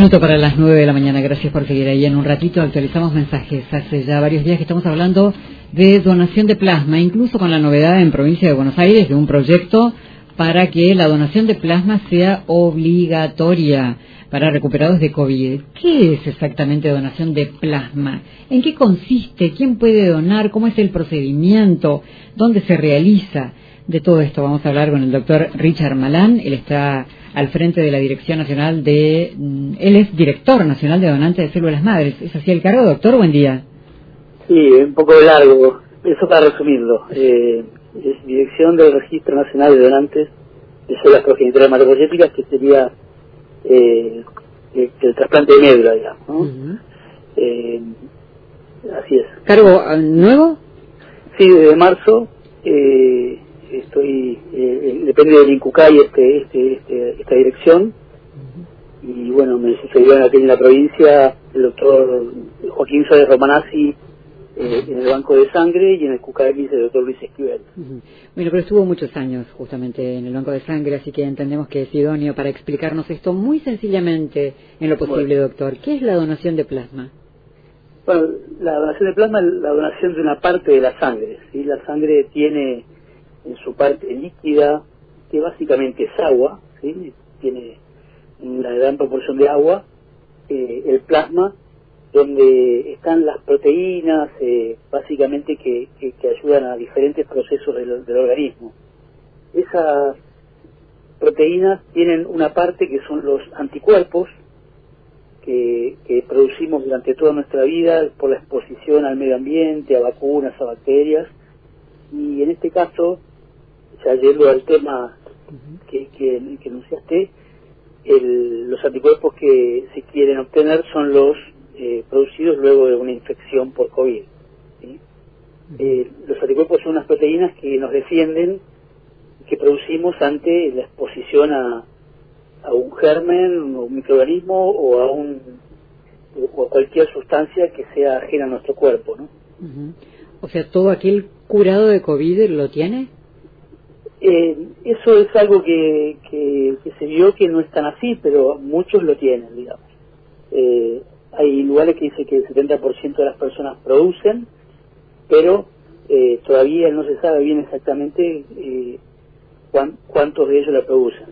Minuto para las nueve de la mañana, gracias por seguir ahí. En un ratito actualizamos mensajes. Hace ya varios días que estamos hablando de donación de plasma, incluso con la novedad en provincia de Buenos Aires de un proyecto para que la donación de plasma sea obligatoria para recuperados de COVID. ¿Qué es exactamente donación de plasma? ¿En qué consiste? ¿Quién puede donar? ¿Cómo es el procedimiento? ¿Dónde se realiza? De todo esto vamos a hablar con el doctor Richard Malán. Él está al frente de la Dirección Nacional de... Mm, él es director nacional de donantes de células madres. ¿Es así el cargo, doctor? Buen día. Sí, un poco largo. Eso para resumirlo. Eh, es Dirección del Registro Nacional de Donantes de Células Progenitoras Hematopoyéticas, que sería eh, el, trasplante de médula, digamos. ¿no? eh, así es. ¿Cargo ah, nuevo? Sí, desde marzo. Eh, estoy eh, depende del INCUCAI este, este, este, esta dirección y bueno me sucedió aquí en la provincia el doctor Joaquín Suárez Romanazzi eh, en el banco de sangre y en el CUCAI el doctor Luis Esquivel Bueno, pero estuvo muchos años justamente en el banco de sangre, así que entendemos que es idóneo para explicarnos esto muy sencillamente en lo posible, doctor. ¿Qué es la donación de plasma? Bueno, la donación de plasma es la donación de una parte de la sangre. ¿sí? La sangre tiene en su parte líquida, que básicamente es agua, ¿sí? tiene una gran proporción de agua, eh, el plasma, donde están las proteínas, eh, básicamente que, que, ayudan a diferentes procesos del, del, organismo. Esas proteínas tienen una parte que son los anticuerpos, que, que producimos durante toda nuestra vida por la exposición al medio ambiente, a vacunas, a bacterias, y en este caso ya yendo al tema que, que, que enunciaste, el, los anticuerpos que se quieren obtener son los eh, producidos luego de una infección por COVID. Eh, los anticuerpos son unas proteínas que nos defienden, que producimos ante la exposición a, a un germen, o un microorganismo o a un o a cualquier sustancia que sea ajena a nuestro cuerpo, ¿no? O sea, todo aquel curado de COVID lo tiene. Eh, eso es algo que, que, se vio que no es tan así, pero muchos lo tienen, digamos. Eh, hay lugares que dice que el 70% de las personas producen, pero eh, todavía no se sabe bien exactamente eh, cuántos de ellos la producen.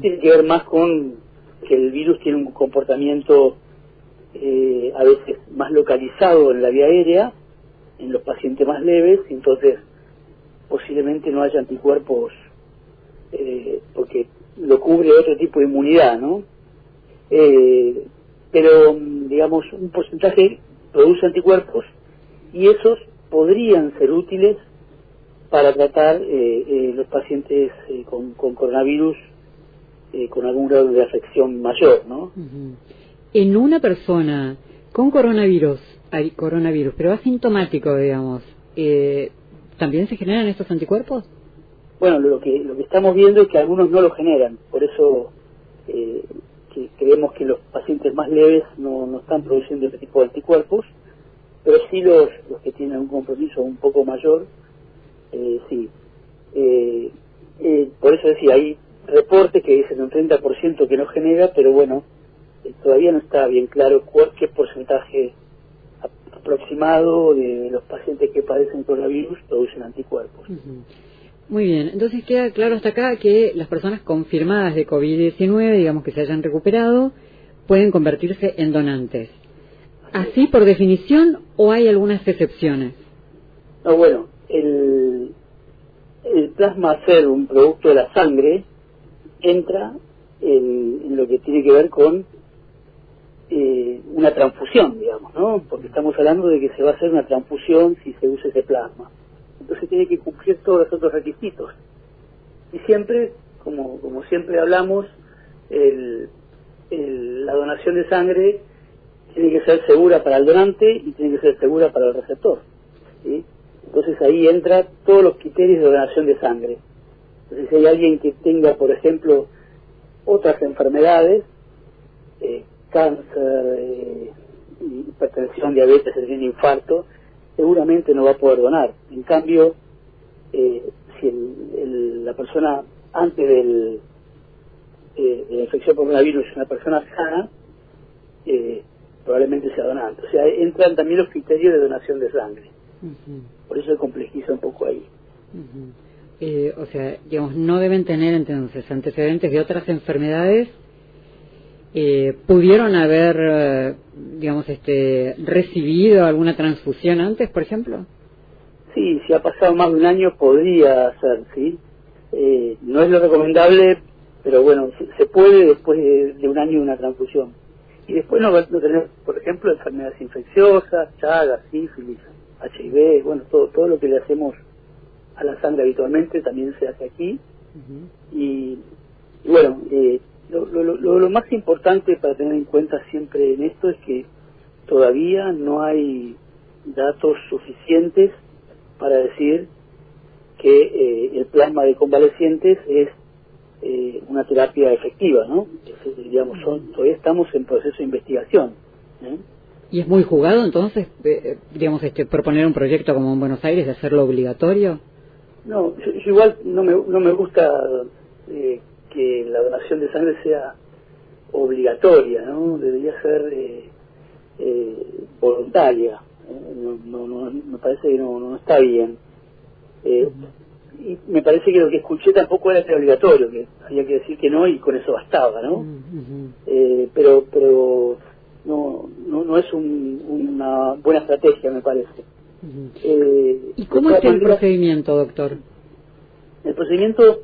Tiene que ver más con que el virus tiene un comportamiento eh, a veces más localizado en la vía aérea, en los pacientes más leves, entonces posiblemente no haya anticuerpos eh, porque lo cubre otro tipo de inmunidad, ¿no? Eh, pero, digamos, un porcentaje produce anticuerpos y esos podrían ser útiles para tratar eh, los pacientes con, con, coronavirus con algún grado de afección mayor, ¿no? En una persona con coronavirus, hay coronavirus, pero asintomático, digamos, eh, ¿También se generan estos anticuerpos? Bueno, lo que, lo que estamos viendo es que algunos no lo generan, por eso eh, creemos que los pacientes más leves no, no están produciendo ese tipo de anticuerpos, pero sí los, los que tienen un compromiso un poco mayor, eh, sí. Eh, eh por eso decía, hay reportes que dicen un 30% que no genera, pero bueno, eh, todavía no está bien claro cuál, qué porcentaje aproximado de los pacientes que padecen coronavirus producen anticuerpos. Muy bien, entonces queda claro hasta acá que las personas confirmadas de COVID-19, digamos que se hayan recuperado, pueden convertirse en donantes. ¿Así por definición o hay algunas excepciones? No, bueno, el, el plasma ser un producto de la sangre entra en lo que tiene que ver con eh, una transfusión, digamos, ¿no? Porque estamos hablando de que se va a hacer una transfusión si se usa ese plasma. Entonces tiene que cumplir todos los otros requisitos. Y siempre, como, como siempre hablamos, el, la donación de sangre tiene que ser segura para el donante y tiene que ser segura para el receptor. ¿sí? Entonces ahí entra todos los criterios de donación de sangre. Entonces si hay alguien que tenga, por ejemplo, otras enfermedades, eh, cáncer, eh, hipertensión, diabetes, el infarto, seguramente no va a poder donar. En cambio, eh, si el, la persona antes del, eh, de la infección por coronavirus es una persona sana, eh, probablemente sea donante. O sea, entran también los criterios de donación de sangre. Por eso se complejiza un poco ahí. eh, o sea, digamos, no deben tener entonces antecedentes de otras enfermedades. Eh, ¿Pudieron haber, eh, digamos, este, recibido alguna transfusión antes, por ejemplo? Sí, si ha pasado más de un año podría ser, ¿sí? Eh, no es lo recomendable, pero bueno, se, puede después de, un año una transfusión. Y después no, no tenemos, por ejemplo, enfermedades infecciosas, chagas, sífilis, HIV, bueno, todo, todo lo que le hacemos a la sangre habitualmente también se hace aquí. y, bueno, eh, lo, lo, lo, más importante para tener en cuenta siempre en esto es que todavía no hay datos suficientes para decir que eh, el plasma de convalecientes es eh, una terapia efectiva, ¿no? digamos, todavía estamos en proceso de investigación. ¿eh? ¿Y es muy jugado entonces, digamos, este, proponer un proyecto como en Buenos Aires de hacerlo obligatorio? No, yo, igual no me, no me gusta que la donación de sangre sea obligatoria, ¿no? Debería ser voluntaria. No, no, me parece que no, no está bien. Eh, y me parece que lo que escuché tampoco era obligatorio, que había que decir que no y con eso bastaba, ¿no? eh, pero pero no, no, no es una buena estrategia, me parece. eh, ¿Y cómo es el procedimiento, doctor? El procedimiento,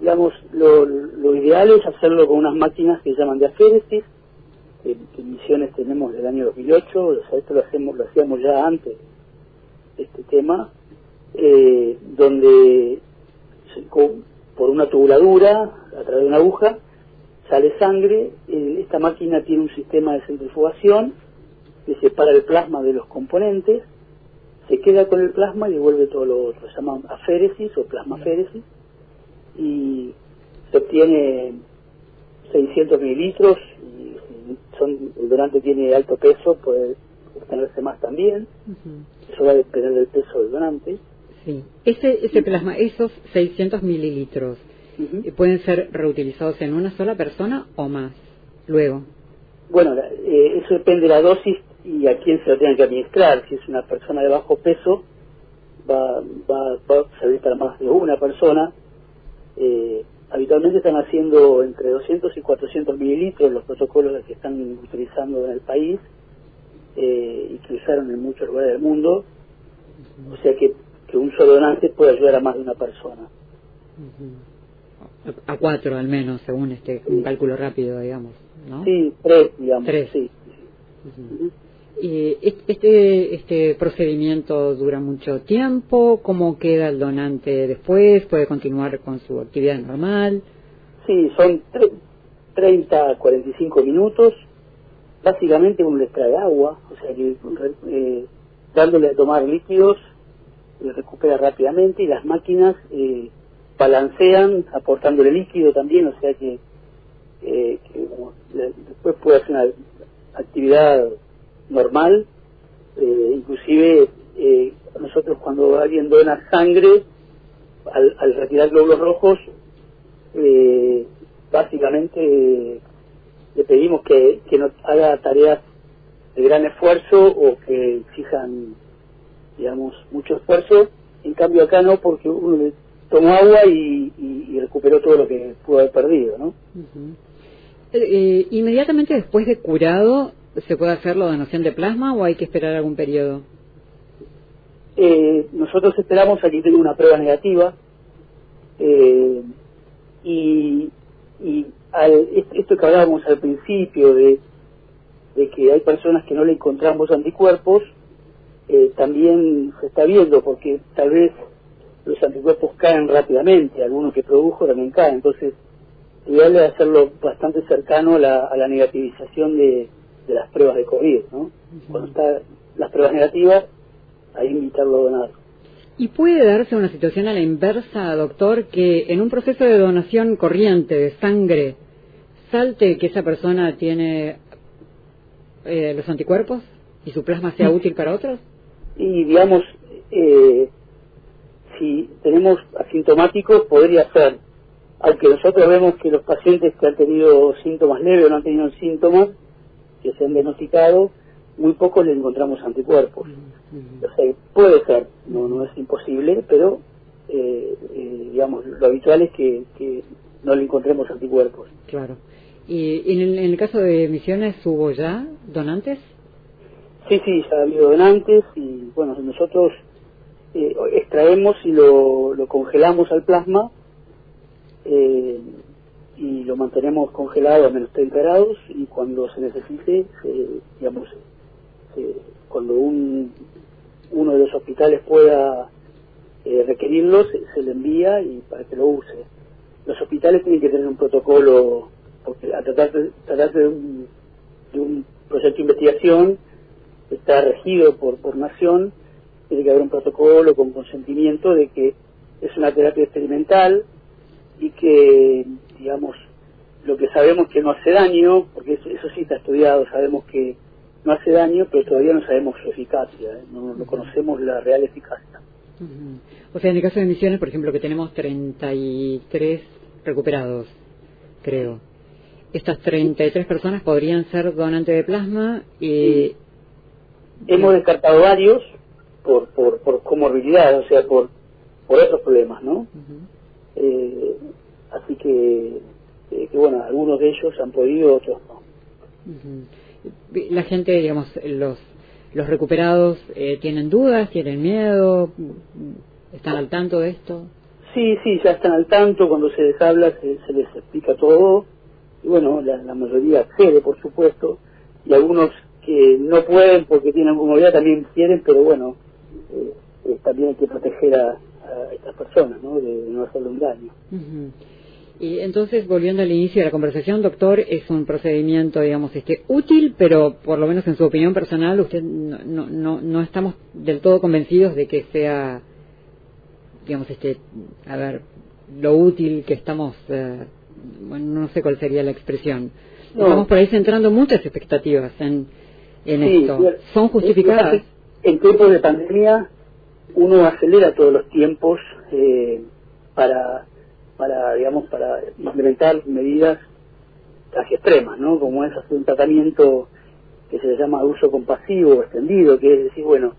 digamos, lo, lo ideal es hacerlo con unas máquinas que llaman de aféresis, que, Misiones tenemos del año 2008, o sea, esto lo, hacemos, lo hacíamos ya antes este tema, eh, donde por una tubuladura, a través de una aguja, sale sangre, esta máquina tiene un sistema de centrifugación que separa el plasma de los componentes, se queda con el plasma y devuelve todo lo otro, se llama aféresis o plasmaféresis, y se obtiene 600 mililitros, y son, el donante tiene alto peso, puede obtenerse más también, eso va a depender del peso del donante, Sí. Ese, ese plasma, esos 600 mililitros, eh, ¿pueden ser reutilizados en una sola persona o más? Luego. Bueno, eh, eso depende de la dosis y a quién se lo tenga que administrar. Si es una persona de bajo peso, va, va, va a servir para más de una persona. Eh, habitualmente están haciendo entre 200 y 400 mililitros los protocolos que están utilizando en el país y que usaron en muchos lugares del mundo. O sea que que un solo donante puede ayudar a más de una persona. A cuatro al menos, según este un cálculo rápido, digamos, ¿no? Sí, tres, digamos. Tres. Sí. ¿Y este, este procedimiento dura mucho tiempo? ¿Cómo queda el donante después? ¿Puede continuar con su actividad normal? Sí, son 30 a 45 minutos. Básicamente uno les trae agua, o sea que eh, dándole a tomar líquidos y recupera rápidamente y las máquinas eh, balancean aportándole líquido también, o sea que, eh, después puede hacer una actividad normal, eh, inclusive nosotros cuando alguien dona sangre, al, retirar glóbulos rojos, básicamente le pedimos que, que no haga tareas de gran esfuerzo o que exijan digamos, mucho esfuerzo. En cambio acá no, porque uno tomó agua y, recuperó todo lo que pudo haber perdido, ¿no? Eh, eh, inmediatamente después de curado, ¿se puede hacer la donación de plasma o hay que esperar algún periodo? Eh, nosotros esperamos a que tenga una prueba negativa y, y al, esto que hablábamos al principio de, que hay personas que no le encontramos anticuerpos, eh, también se está viendo porque tal vez los anticuerpos caen rápidamente, algunos que produjo también caen, entonces ideal es hacerlo bastante cercano a la, negativización de, las pruebas de COVID, ¿no? Cuando están las pruebas negativas, ahí invitarlo a donar. ¿Y puede darse una situación a la inversa, doctor, que en un proceso de donación corriente de sangre salte que esa persona tiene eh, los anticuerpos y su plasma sea útil para otros? y digamos, eh, si tenemos asintomáticos podría ser, aunque nosotros vemos que los pacientes que han tenido síntomas leves o no han tenido síntomas, que se han diagnosticado, muy pocos le encontramos anticuerpos. O sea, puede ser, no, no es imposible, pero eh, eh, digamos, lo habitual es que, no le encontremos anticuerpos. Claro. ¿Y en el, en el caso de Misiones hubo ya donantes? Sí, sí, ya ha habido donantes y bueno, nosotros eh, extraemos y lo, lo, congelamos al plasma eh, y lo mantenemos congelado a menos 30 grados y cuando se necesite, digamos, cuando un, uno de los hospitales pueda eh, requerirlo, se, le envía y para que lo use. Los hospitales tienen que tener un protocolo, porque a tratarse, tratarse de, un, de un proyecto de investigación, está regido por, por nación, tiene que haber un protocolo con consentimiento de que es una terapia experimental y que, digamos, lo que sabemos que no hace daño, porque eso, sí está estudiado, sabemos que no hace daño, pero todavía no sabemos su eficacia, ¿eh? no, no, conocemos la real eficacia. O sea, en el caso de Misiones, por ejemplo, que tenemos 33 recuperados, creo. Estas 33 personas podrían ser donantes de plasma y... Hemos descartado varios por, por, por comorbilidad, o sea, por, por otros problemas, ¿no? eh, así que, eh, que, bueno, algunos de ellos han podido, otros no. La gente, digamos, los los recuperados eh, tienen dudas, tienen miedo, están al tanto de esto. Sí, sí, ya están al tanto, cuando se les habla se, les explica todo, y bueno, la, mayoría accede, por supuesto, y algunos que no pueden porque tienen comodidad también quieren, pero bueno, eh, eh, también hay que proteger a, estas personas, ¿no? De, no hacerle un daño. Y entonces, volviendo al inicio de la conversación, doctor, es un procedimiento, digamos, este, útil, pero por lo menos en su opinión personal, usted no, no, no estamos del todo convencidos de que sea, digamos, este, a ver, lo útil que estamos, eh, bueno, no sé cuál sería la expresión. Estamos por ahí centrando muchas expectativas en, en esto. ¿Son justificadas? En tiempos de pandemia, uno acelera todos los tiempos eh, para para, digamos, para implementar medidas casi extremas, ¿no? Como es hacer un tratamiento que se llama uso compasivo extendido, que es decir, bueno,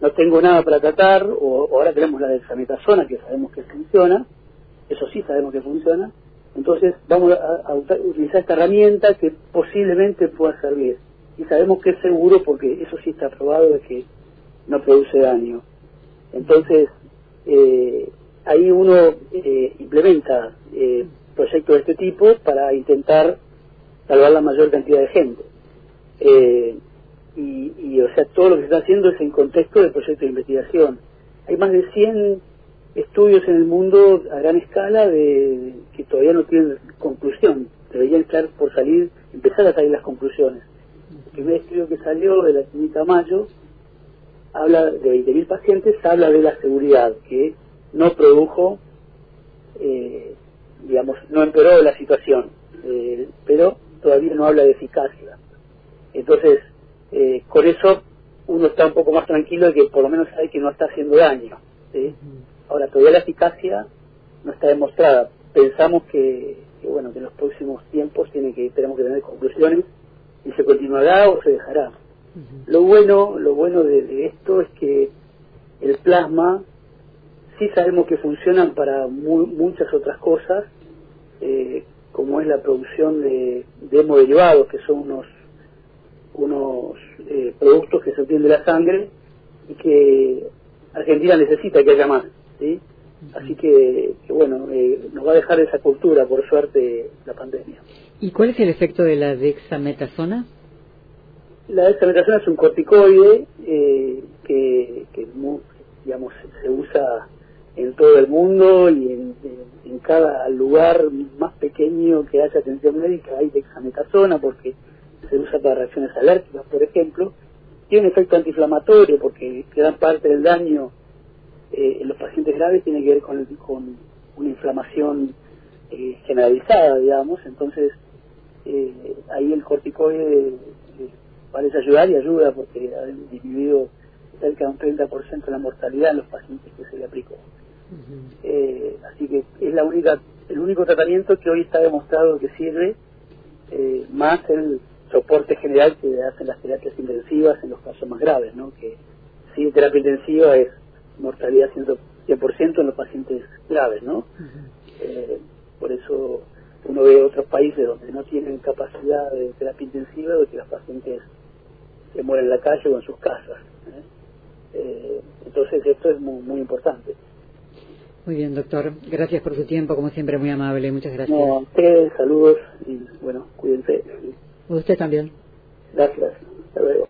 no tengo nada para tratar, o, ahora tenemos la dexametasona que sabemos que funciona, eso sí sabemos que funciona, entonces vamos a, utilizar esta herramienta que posiblemente pueda servir. Y sabemos que es seguro porque eso sí está probado de que no produce daño. Entonces, eh, ahí uno eh, implementa eh, proyectos de este tipo para intentar salvar la mayor cantidad de gente. Eh, y, o sea, todo lo que se está haciendo es en contexto de proyectos de investigación. Hay más de 100 estudios en el mundo a gran escala de que todavía no tienen conclusión. Deberían estar por salir, empezar a salir las conclusiones. El primer estudio que salió de la clínica Mayo habla de 20.000 pacientes, habla de la seguridad, que no produjo, eh, digamos, no empeoró la situación, eh, pero todavía no habla de eficacia. Entonces, eh, con eso uno está un poco más tranquilo de que por lo menos sabe que no está haciendo daño. Ahora, todavía la eficacia no está demostrada. Pensamos que, bueno, que en los próximos tiempos tiene que tenemos que tener conclusiones y se continuará o se dejará. Lo bueno, lo bueno de esto es que el plasma sí sabemos que funcionan para muchas otras cosas, eh, como es la producción de, de hemoderivados, que son unos, unos eh, productos que se obtienen de la sangre y que Argentina necesita que haya más. ¿sí? Así que, bueno, eh, nos va a dejar esa cultura, por suerte, la pandemia. ¿Y cuál es el efecto de la dexametasona? La dexametasona es un corticoide que, que digamos, se usa en todo el mundo y en, cada lugar más pequeño que haya atención médica hay dexametasona porque se usa para reacciones alérgicas, por ejemplo. Tiene efecto antiinflamatorio porque gran parte del daño eh, en los pacientes graves tiene que ver con, con una inflamación eh, generalizada, digamos. Entonces, eh, ahí el corticoide parece ayudar y ayuda porque ha disminuido cerca de un 30% la mortalidad en los pacientes que se le aplicó. Eh, así que es la única el único tratamiento que hoy está demostrado que sirve, eh, más el soporte general que hacen las terapias intensivas en los casos más graves, ¿no? Que sí, terapia intensiva es mortalidad 100% en los pacientes graves, ¿no? Eh, por eso uno ve otros países donde no tienen capacidad de terapia intensiva de que los pacientes se mueren en la calle o en sus casas. ¿eh? Eh, entonces esto es muy, muy importante. Muy bien, doctor. Gracias por su tiempo, como siempre, muy amable. Muchas gracias. No, a ustedes, saludos y bueno, cuídense. Usted también. Gracias. Hasta luego.